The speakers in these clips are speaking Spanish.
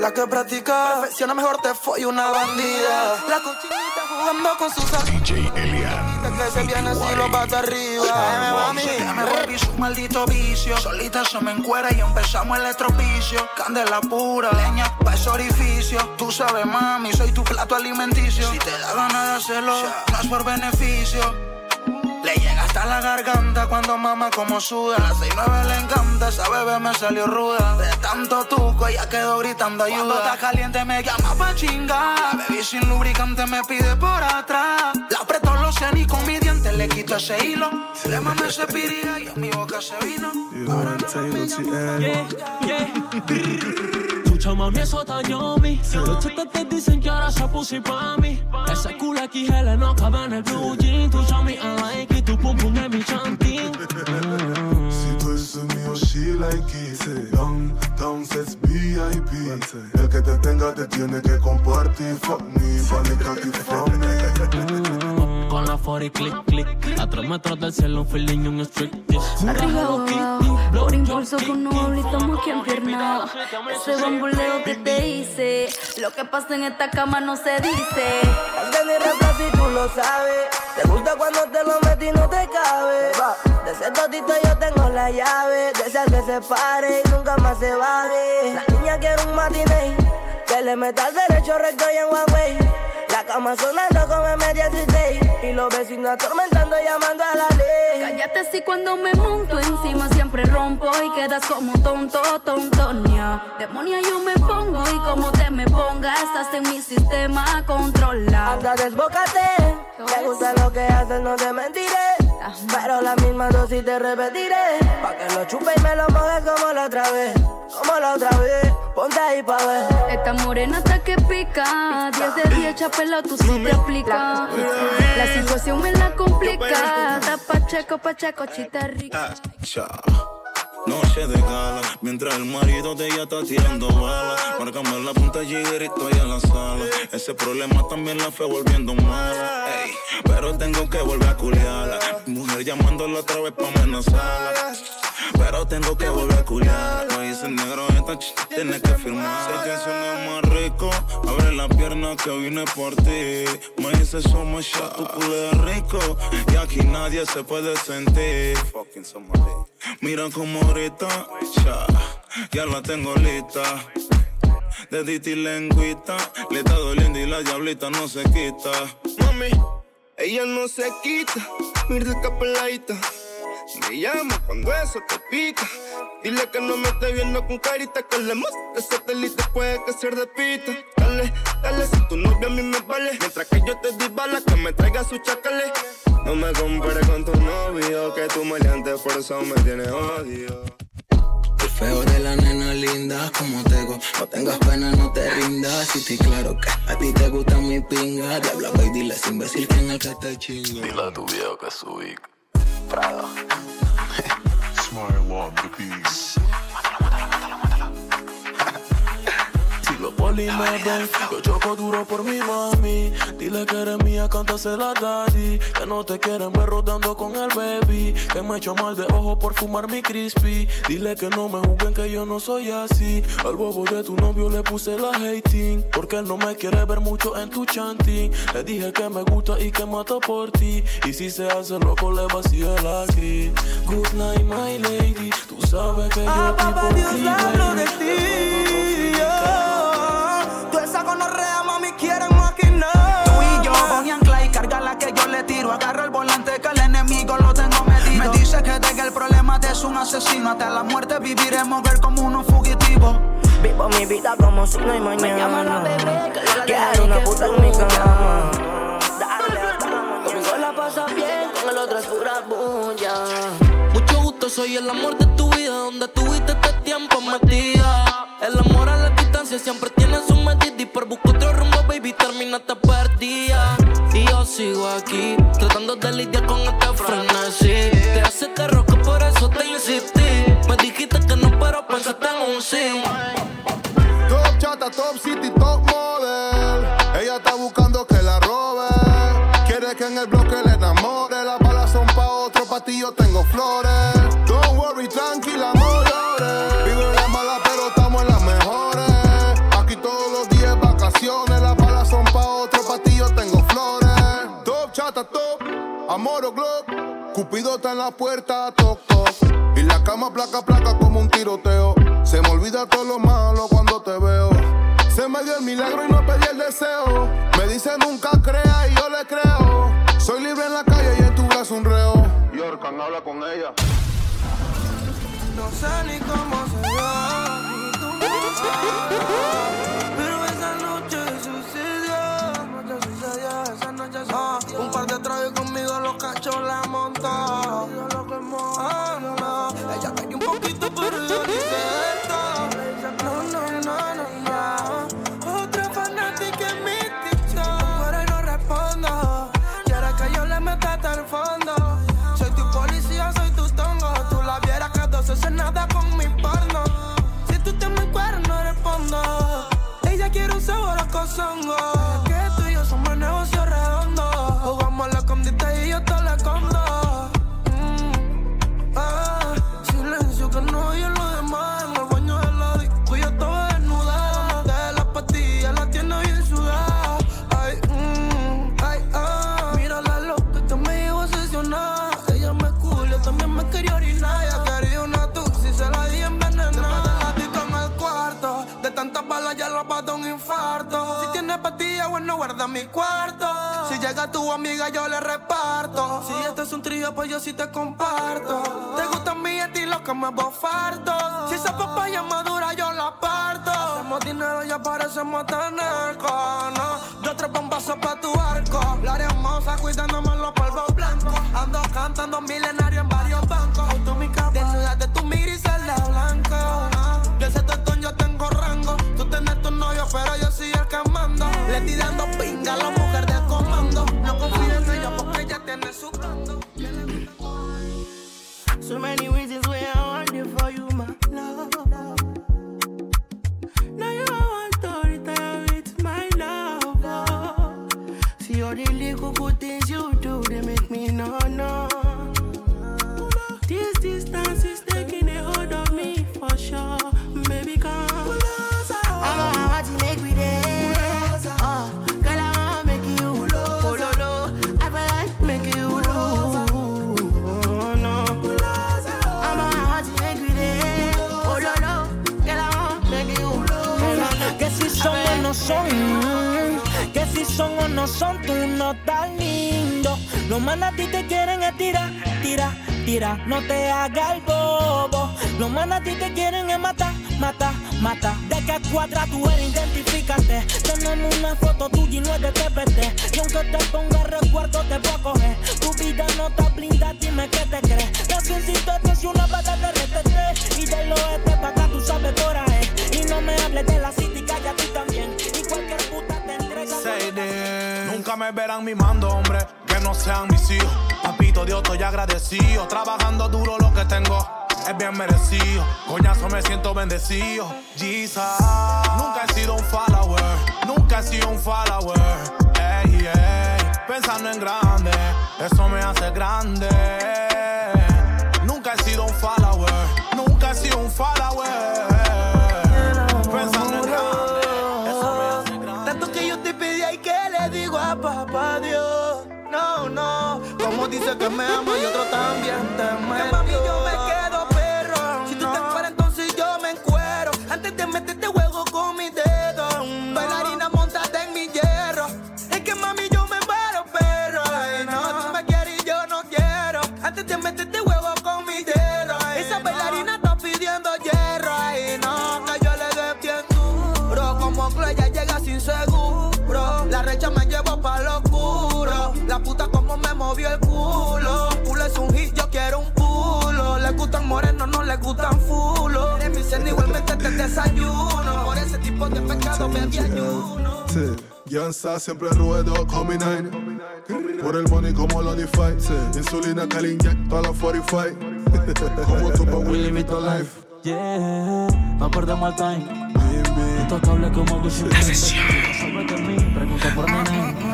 La que practica perfecciona mejor te fue una bandida. La cochinita jugando con sus DJ Elian. Que se viene si lo pata arriba. Me volví su maldito vicio. Solita se me encuera y empezamos el estropicio. Candela pura, leña pa' ese orificio. Tú sabes, mami, soy tu plato alimenticio. Si te da ganas de hacerlo, no es por beneficio. Le llega hasta la garganta cuando mama como suda. A las 6-9 le encanta, esa bebé me salió ruda. De tanto tuco ella quedó gritando ayuda. Cuando está caliente me llama pa' chingar. Baby sin lubricante me pide por atrás. La apretó los ni con mi diente le quito ese hilo. Le mamé ese pirija y en mi boca se vino. Ahora no yeah, yeah. Mucha mami, eso está yummy. Los chetas te dicen que ahora se puso pa' mí. Ese culo aquí gel no cabe en el blue jean. Tu chami I like it, tu pum pum es mi chantín. Si tú eres mío, she like it. Down, down, sets VIP. El que te tenga te tiene que compartir. Fuck me, panica, keep from me con la 40 click click. A tres metros del cielo, un feeling y un street Arriba por impulso con un muy que empiernado. Ese bambuleo que te hice, lo que pasa en esta cama no se dice. De mi si tú lo sabes. Te gusta cuando te lo metí y no te cabe. De ese totito yo tengo la llave. De esas que se pare y nunca más se baje. La niña quiere un matiné. Que le meta al derecho recto y en way. La cama sonando como M16 Y los vecinos atormentando llamando a la ley. Cállate si cuando me monto encima siempre rompo Y quedas como tonto, tontonia Demonia yo me pongo y como te me pongas Estás en mi sistema controlado Anda desbócate. Me gusta lo que haces, no te mentiré Pero la misma dosis te repetiré Pa' que lo chupe y me lo mojes como la otra vez Como la otra vez. Ponte ahí pa' ver. Esta morena está que pica 10 de 10 chapela, tú sí te aplicas La situación me la complica Da pacheco, pacheco, chita rica. Ah, Noche de gala, mientras el marido de ella está tirando balas. Márcame la punta y estoy en la sala. Ese problema también la fue volviendo mala. pero tengo que volver a culiarla. mujer llamándola otra vez pa' amenazarla. Pero tengo que volver a culiar. No hice negro, esta ch tienes que firmar. Sé que suena más rico. Abre la pierna que vine por ti. Me dice somos ya, tu culo es rico. Y aquí nadie se puede sentir. Fucking Mira como ahorita, ya, la tengo lista. De Diti lengüita, le está doliendo y la diablita no se quita. Mami, ella no se quita, mira esa peladita. Me llama cuando eso te pica. Dile que no me esté viendo con carita, que le que satélite puede que ser de pita. Dale, dale, si tu novia a mí me vale. Mientras que yo te di bala, que me traiga su chacale. No me compares con tu novio, que tu maleante por eso me tiene odio. El feo de la nena linda, como tengo. No tengas pena, no te rindas. Y te claro que a ti te gusta mi pinga. Diabla, y dile ese imbécil que en el que te chinga. Dile a tu viejo que subí. Smile on the beat. Me ven, yo choco duro por mi mami. Dile que eres mía, cántasela daddy. Que no te quieren ver rodando con el baby. Que me echo mal de ojo por fumar mi crispy. Dile que no me juzguen que yo no soy así. Al bobo de tu novio le puse la hating. Porque él no me quiere ver mucho en tu chanting. Le dije que me gusta y que mato por ti. Y si se hace loco, le vacío la gris. Good night, my lady. Tú sabes que yo ah, papá, Dios hablo de ti. Esa gonorrea, mami, quieren maquinar. Tú y yo, voy ancla y carga la que yo le tiro. Agarro el volante que el enemigo lo tengo medido. Me dice que de que el problema es un asesino. Hasta la muerte viviremos ver como unos fugitivos. Vivo mi vida como si no hay mañana. Me llama la bebé, que yo la Quiero una puta en mi cama. Dale, conmigo la pasa bien, con el otro es pura bulla. Mucho gusto, soy el amor de tu vida, donde tuviste este tiempo metida. El amor a la distancia siempre tiene su medida y por buscar otro rumbo, baby, terminaste perdida. Y yo sigo aquí, tratando de lidiar con este frenesí. Te hace terror que por eso te insistí. Me dijiste que no, pero pensaste en un sí. Top chata, top city, top está en la puerta, toc, toc. Y la cama placa, placa como un tiroteo. Se me olvida todo lo malo cuando te veo. Se me dio el milagro y no pedí el deseo. Me dice nunca crea y yo le creo. Soy libre en la calle y en tu brazo un reo. Yorkan, habla con ella. No sé ni cómo ya la va a un infarto. Si tienes pastillas, bueno, guarda mi cuarto. Si llega tu amiga, yo le reparto. Si este es un trío, pues yo sí te comparto. Te gusta mi estilo que me bofarto. Si esa papaya madura, yo la parto. Hacemos dinero y parecemos tener no. Yo tres bombazos pa' tu arco. La hermosa cuidándome los polvos blancos. Ando cantando milenario en dando pinga la mujer de comando. No confío en ella porque ella tiene su bando. So many reasons why I want you for you, my love. Now you want to retire with my love. See all the little good things you do, they make me no no. Son o no son, tú no estás lindo. Los manas a ti te quieren es tirar, tira, tira, no te hagas el bobo. Los manas a ti te quieren es matar, mata, mata. De qué cuadra tú eres, identifícate. Tenemos una foto tuya y no es de TPT. Y aunque te ponga recuerdo, te voy a coger. Tu vida no está blindada, dime qué te crees. Ciencita es una pata de Verán mimando, hombre, que no sean mis hijos. Papito Dios, estoy agradecido. Trabajando duro lo que tengo es bien merecido. Coñazo, me siento bendecido. Jesus. Nunca he sido un follower. Nunca he sido un follower. Ey, ey. Pensando en grande, eso me hace grande. Dice que me ama y otro también te metió. mami, yo me quedo perro. Si tú te fueras, entonces yo me encuero. Antes de meterte juego con mi dedo. Bailarina montada en mi hierro. Es que mami, yo me muero, perro. Ay, no, tú me quieres y yo no quiero. Antes de meterte juego con mi dedo. Esa bailarina está pidiendo hierro. Ay, no, que yo le dé bien duro. Como Clea llega sin seguro. La recha me llevo pa' lo oscuro. La puta movió el culo. Culo es un hit, yo quiero un pulo. Le gustan morenos, no le gustan fulo. Eres mi cena, igualmente te desayuno. Por ese tipo de pecado me ayuno. Sí. Yansa siempre ruedo con mi nine. Por el money como lo defy. Insulina que le inyecto a la 45. como tu pa' Willy Vito Life. Yeah, no perdemos el time. Intocable como Gucci. Pregunta por mí.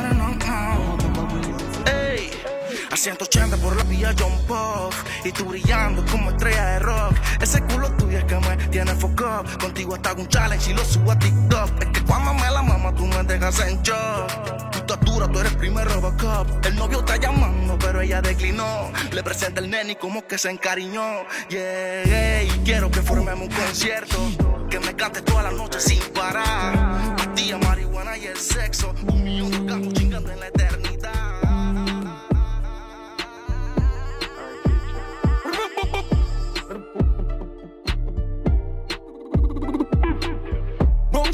A 180 por la vía John Pop Y tú brillando como estrella de rock Ese culo tuyo es que me tiene foco Contigo hasta un challenge y lo subo a TikTok Es que cuando me la mama tú me dejas en shock Tú tatúas dura, tú eres primero backup. El novio está llamando, pero ella declinó. Le presenta el nene y como que se encariñó. Yeah, y quiero que formemos un concierto. Que me cante toda la noche sin parar. Día, marihuana y el sexo. Un millón de chingando en la eternidad.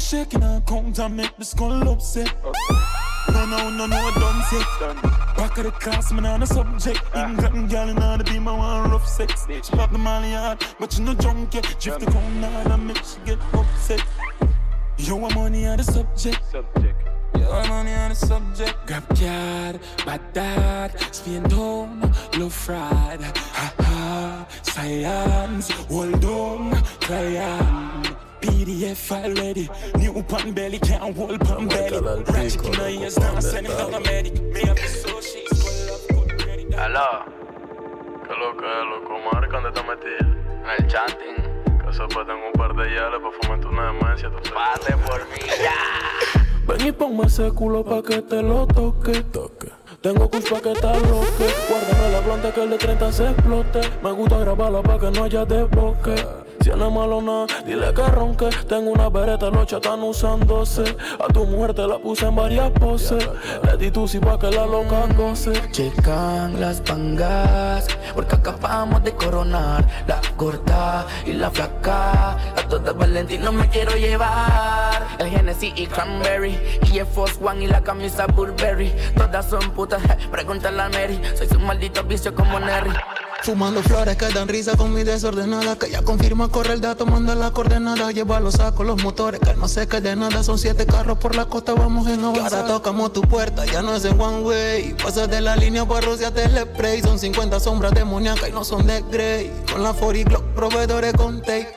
Shaking and count and make the skull upset. No, no, no, no, I don't set. Back of the class, man, on the subject. England girl in order to be my one rough sex. She pop the molly hard, but you no drunk yet. Drift the cone hard and make she get upset. Yo, I'm money on the subject. Yo, I'm money on the subject. Grab card, bad dad, spin down, low fried. Ha ha, science, hold on, client. PDF file ready, new pan belly, can't hold pan belly. Ratchet in the ears, now send him down a medic. Me up the social, Aló. ¿Qué lo que es, loco? Marca, ¿dónde te metí? En el chanting. Que sepa, tengo un par de yales para fomentar una demencia, tú sabes. Pase por mí, ya. Ven y ponme ese culo pa' que te lo toque. toque. Tengo kush pa' que te aloque. Guárdame la planta que el de 30 se explote. Me gusta grabarla pa' que no haya desboque. Si no dile que ronque. Tengo una bereta, los están usándose. A tu mujer te la puse en varias poses. Le di tu si pa' que la loca goce. Checan las pangas, porque acabamos de coronar la gorda y la flaca. A todas Valentino me quiero llevar. El Genesis y Cranberry, y el Force One y la camisa Burberry. Todas son putas, pregúntale a Mary. Soy su maldito vicio como Nerry. Fumando flores que dan risa con mi desordenada. Que ya confirma, corre el dato, manda la coordenada. Lleva los sacos, los motores, que no se cae de nada. Son siete carros por la costa, vamos en avanzada. Ahora tocamos tu puerta, ya no es en one way. Pasas de la línea, para rociarte el spray Son 50 sombras demoníacas y no son de Grey. Con la 40 Glock, proveedores con tape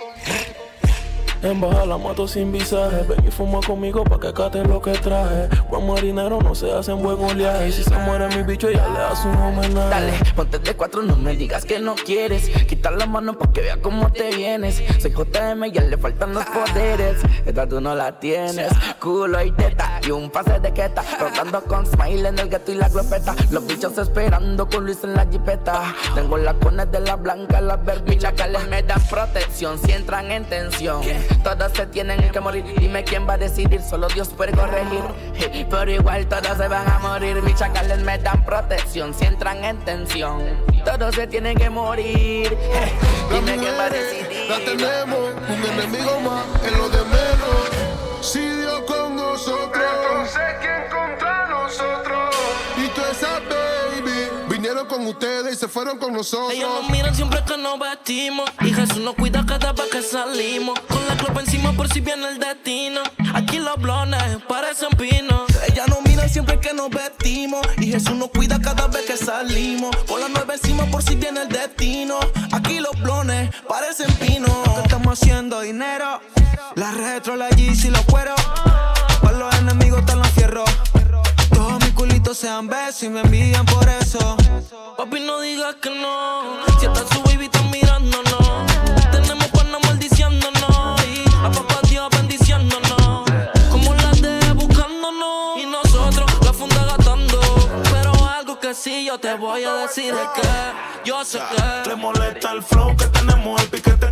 En baja la moto sin visaje. Ven y fuma conmigo pa' que cate lo que traje. Buen marinero no se hace en buen oleaje. Si se muere mi bicho, ya le hace un homenaje. Dale, ponte de cuatro, no me digas que no quieres. Quita la mano pa' que vea cómo te vienes. Soy JM, ya le faltan los poderes. Esta tú no la tienes. Culo y teta y un pase de queta. Rotando con smile en el gato y la glopeta. Los bichos esperando con Luis en la jipeta. Tengo las cones de la blanca, las verbichas que les me dan protección si entran en tensión. Todos se tienen que morir. Dime quién va a decidir, solo Dios puede corregir. Pero igual todos se van a morir. Mis chacales me dan protección si entran en tensión. Todos se tienen que morir. Dime quién va a decidir. La tenemos, un enemigo más en lo de menos. Si con ustedes y se fueron con nosotros. Ellos nos miran siempre que nos vestimos. Y Jesús nos cuida cada vez que salimos. Con la copa encima por si viene el destino. Aquí los blones parecen pinos. Ella nos mira siempre que nos vestimos y Jesús nos cuida cada vez que salimos. Con la nueve encima por si viene el destino. Aquí los blones parecen pinos. que estamos haciendo dinero. La retro, la Yeezy, los cueros. Para los enemigos están los fierros. Sean besos y me envidian por eso. Papi, no digas que no. Si hasta su baby está mirándonos. Tenemos panas maldiciéndonos. Y a papá Dios bendiciéndonos. Como las de buscándonos. Y nosotros la funda gastando. Pero algo que sí yo te voy a decir es que yo sé que. Le molesta el flow que tenemos, el piquete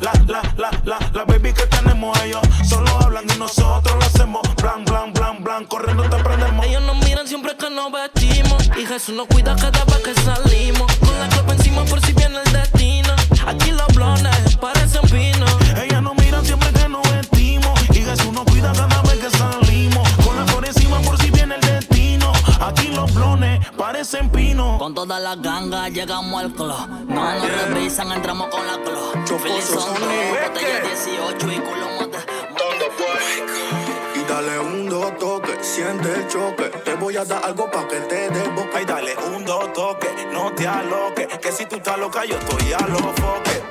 la, la, la, la, la baby que tenemos. Ellos solo hablan y nosotros lo hacemos. Blan, blan, blan, blan, corriendo te prendemos. Ellos nos miran siempre que nos vestimos. Y Jesús nos cuida cada vez que salimos. Con la copa encima por si viene el destino. Aquí los blones parecen pinos. Ellas nos miran siempre que nos vestimos. Y Jesús nos Parecen pinos. Con todas las gangas llegamos al club. No nos revisan, entramos con la club. Feliz son botella 18 y culo Y dale un dos toque, siente el choque. Te voy a dar algo pa' que te desboque. Ay, dale un dos toque, no te aloques. Que si tú estás loca, yo estoy a los foques.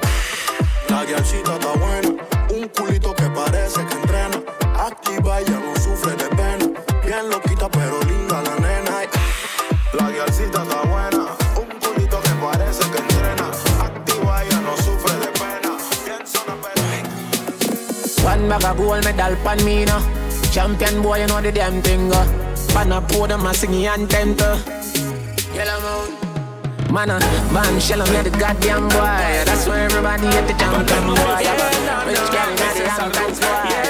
La guiachita está buena, un culito que parece que entrena. Activa, ella no sufre de pena. Bien pero bag of gold medal pan me now. Champion boy, you know the damn thing. Uh. Pan a podium, I sing your anthem. Yellow moon. Man, a man, shell on the goddamn boy. That's why everybody at the jam boy. Rich girl, not the dance boy.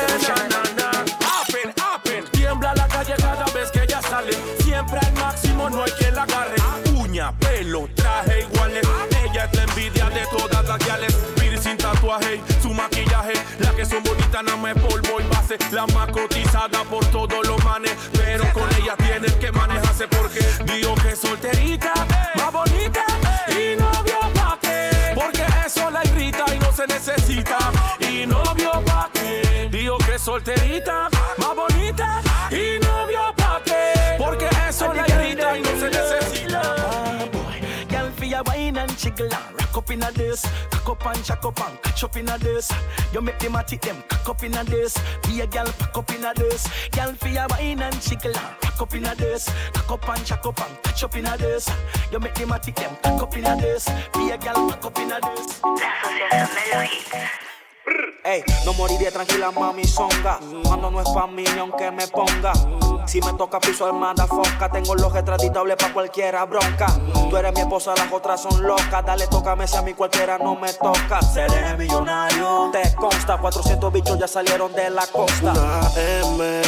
Nada más polvo y base. La más cotizada por todos los manes. Pero con ella tienen que manejarse porque digo que es solterita, más bonita. Y novio pa' qué. Porque eso la irrita y no se necesita. Y novio pa' qué. Digo que es solterita, más bonita. Y novio pa' qué. Porque eso la irrita y no se necesita. Girl, for your wine and in a this. Cock up and jack up and catch up in a this. You make them a tick them cock up in a this. Be a girl pack up in a this. Girl, for your wine and jiggle and rock up in a this. Cock up and jack up and catch up in a this. You make them a tick them cock up in a this. Be a girl pack up in a this. Ey, no moriré tranquila, mami songa. Cuando no es pa' mí, ni aunque me ponga. Si me toca piso armada foca, tengo los retratitables pa' cualquiera bronca. Tú eres mi esposa, las otras son locas. Dale, tócame si a mí cualquiera no me toca. Seré millonario. Te consta, 400 bichos ya salieron de la costa. Una M,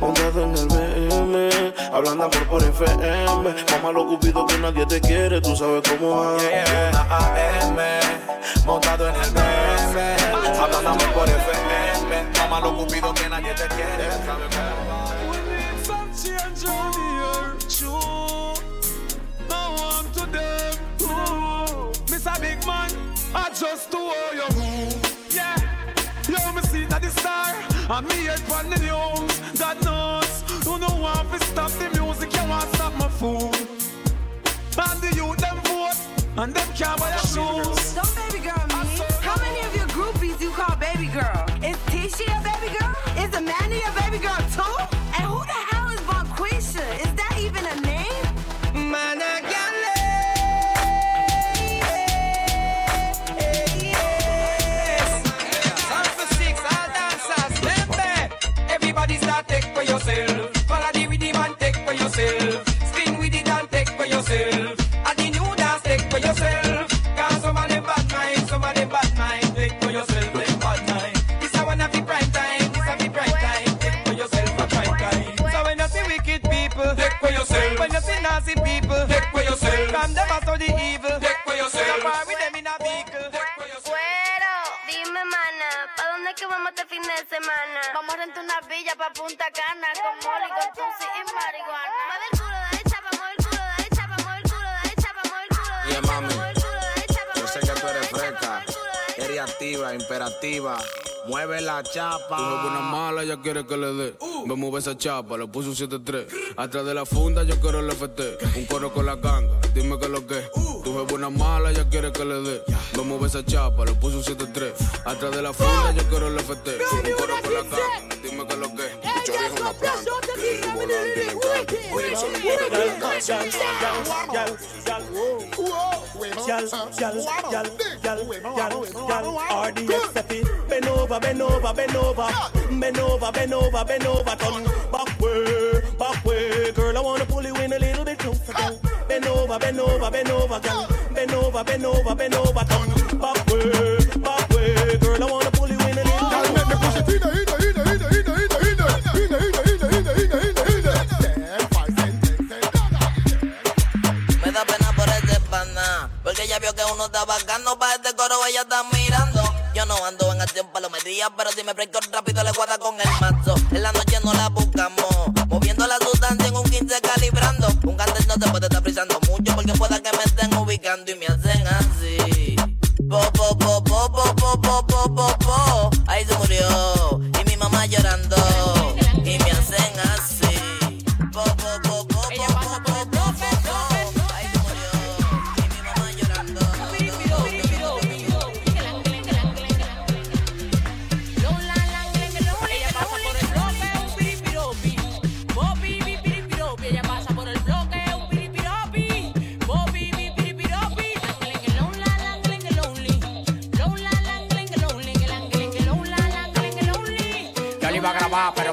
montado en el BM, hablando por por FM. Mamá lo cupido que nadie te quiere, tú sabes cómo es. Una AM, montado en el BM, hablando amor por FM. Mamá lo cupido que nadie te quiere. Some change on the earth, true. No one to them, true. Mr. Big Man, I just do all your move. Yeah, yo, me see that the star, and me head on the news. God knows, you know want to stop the music, you want stop my food. And the youth them vote, and them can't buy your shoes. Don't baby girl me. Girl? Is Tisha a baby girl? Is Amanda a baby girl too? Activa, imperativa. Mueve la chapa. Tu jefa una mala, ella quiere que le dé. Me mueve esa chapa, le puse un 7-3. Atrás de la funda, yo quiero el FT. Un coro con la ganga, dime que lo que. Tu jefa una mala, ella quiere que le dé. Me mueve esa chapa, le puse un 7-3. Atrás de la funda, yo quiero el FT. Un coro con la ganga, dime que lo que. Chorizo es una planta, que el volante le encanta. Oye, se le quiere que le encanta. Bend over, bend over, bend over, bend over, bend over, bend over, turn back way, back way, girl. I wanna pull you in a little bit closer, girl. Bend over, bend over, bend over, girl. Bend over, bend over, bend over, turn back way, porque ella vio que uno está bacano para este coro, ella está mirando. Yo no ando en acción palomería, pero si me fresco rápido le guarda con el mazo. En la noche no la buscamos, moviendo la sustancia en un 15 calibrando. Un cante no se puede estar frisando mucho, porque pueda que me estén ubicando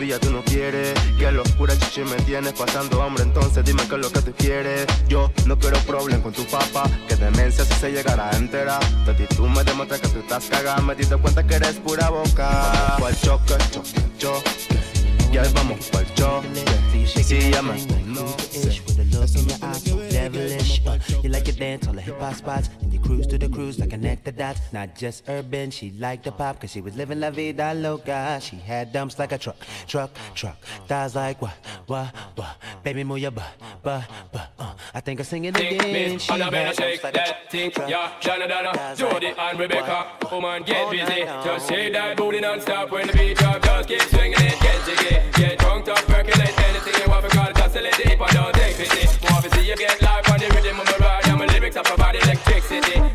Todavía tú no quieres. Que locura chichi me tienes pasando hambre. Entonces dime qué es lo que tú quieres. Yo no quiero problem con tu papá Que demencia si se llegara a enterar. Tati tú me demuestras que tú estás cagada. Me diste cuenta que eres pura boca. Pa'l choque, choque, choque. Ya vamos pa'l choque. Sí, ya me Uh, you like to dance on the hip hop spots, and you cruise to the cruise like connect the dots. Not just urban, she liked the pop, cause she was living la vida loca. She had dumps like a truck, truck, truck. Thighs like what, what, what. Baby, move your butt, butt, butt. Uh, I think I sing it Think again. me, She I had dumps shake like that thing, truck. yeah, Donna Donna, Jody like and Rebecca, woman get All busy, just shake that booty non-stop when the beat drop, just keep swinging it, get jiggy, get drunk, up, percolate anything you want, because just a little deep, and don't take pity, yesterday.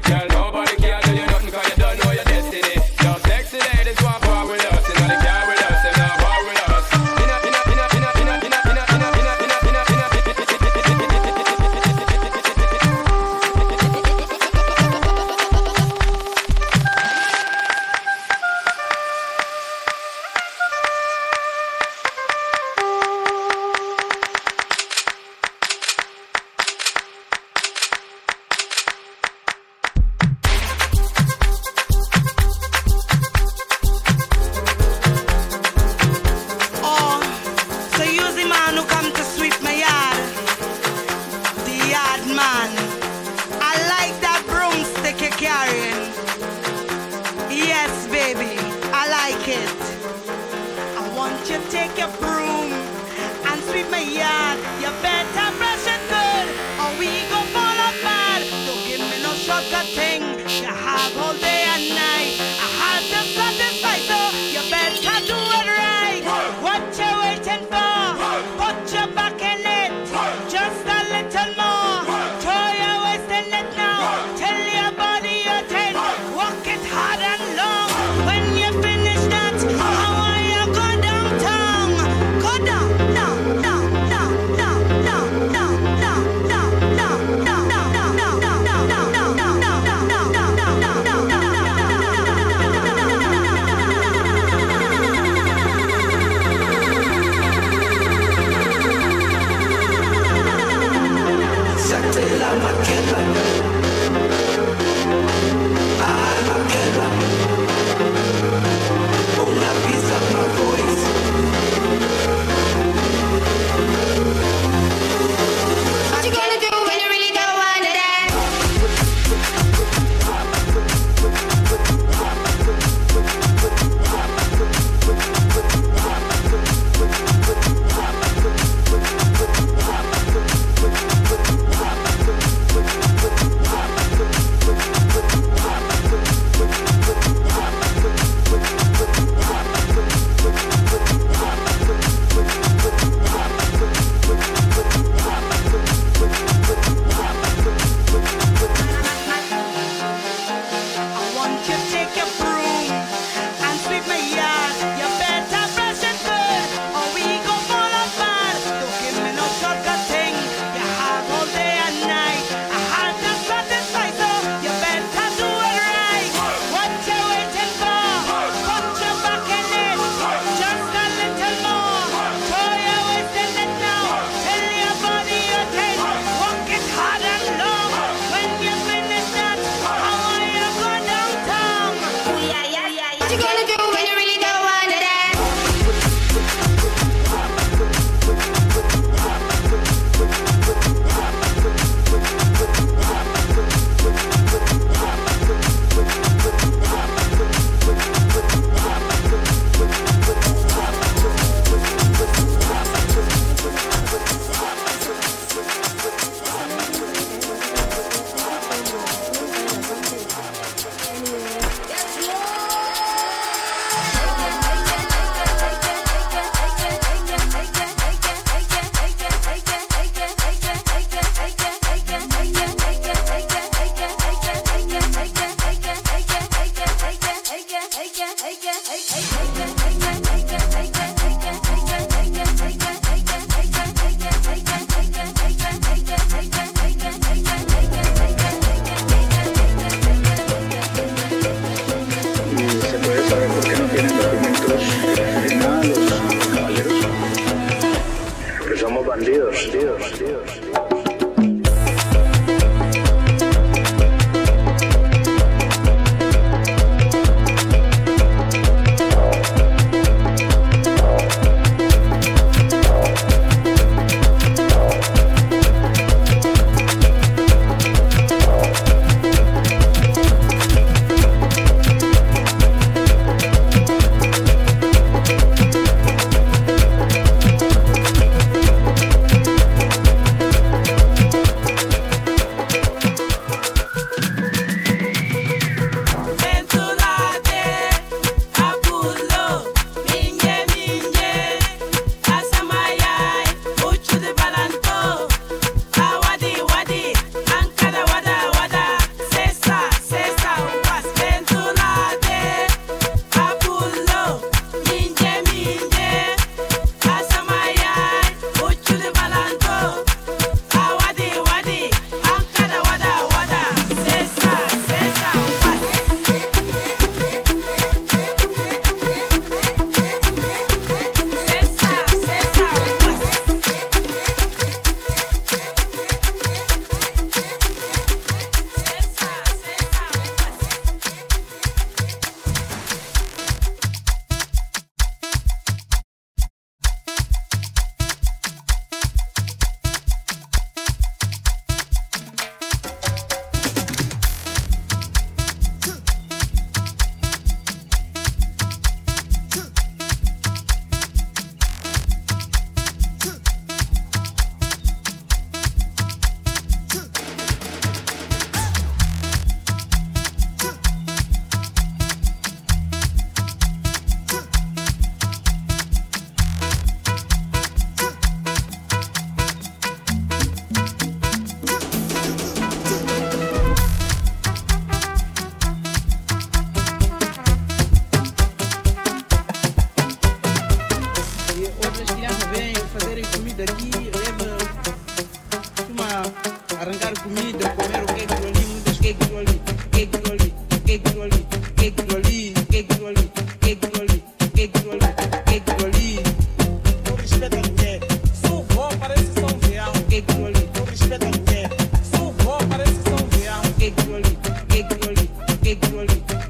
giggle, giggle.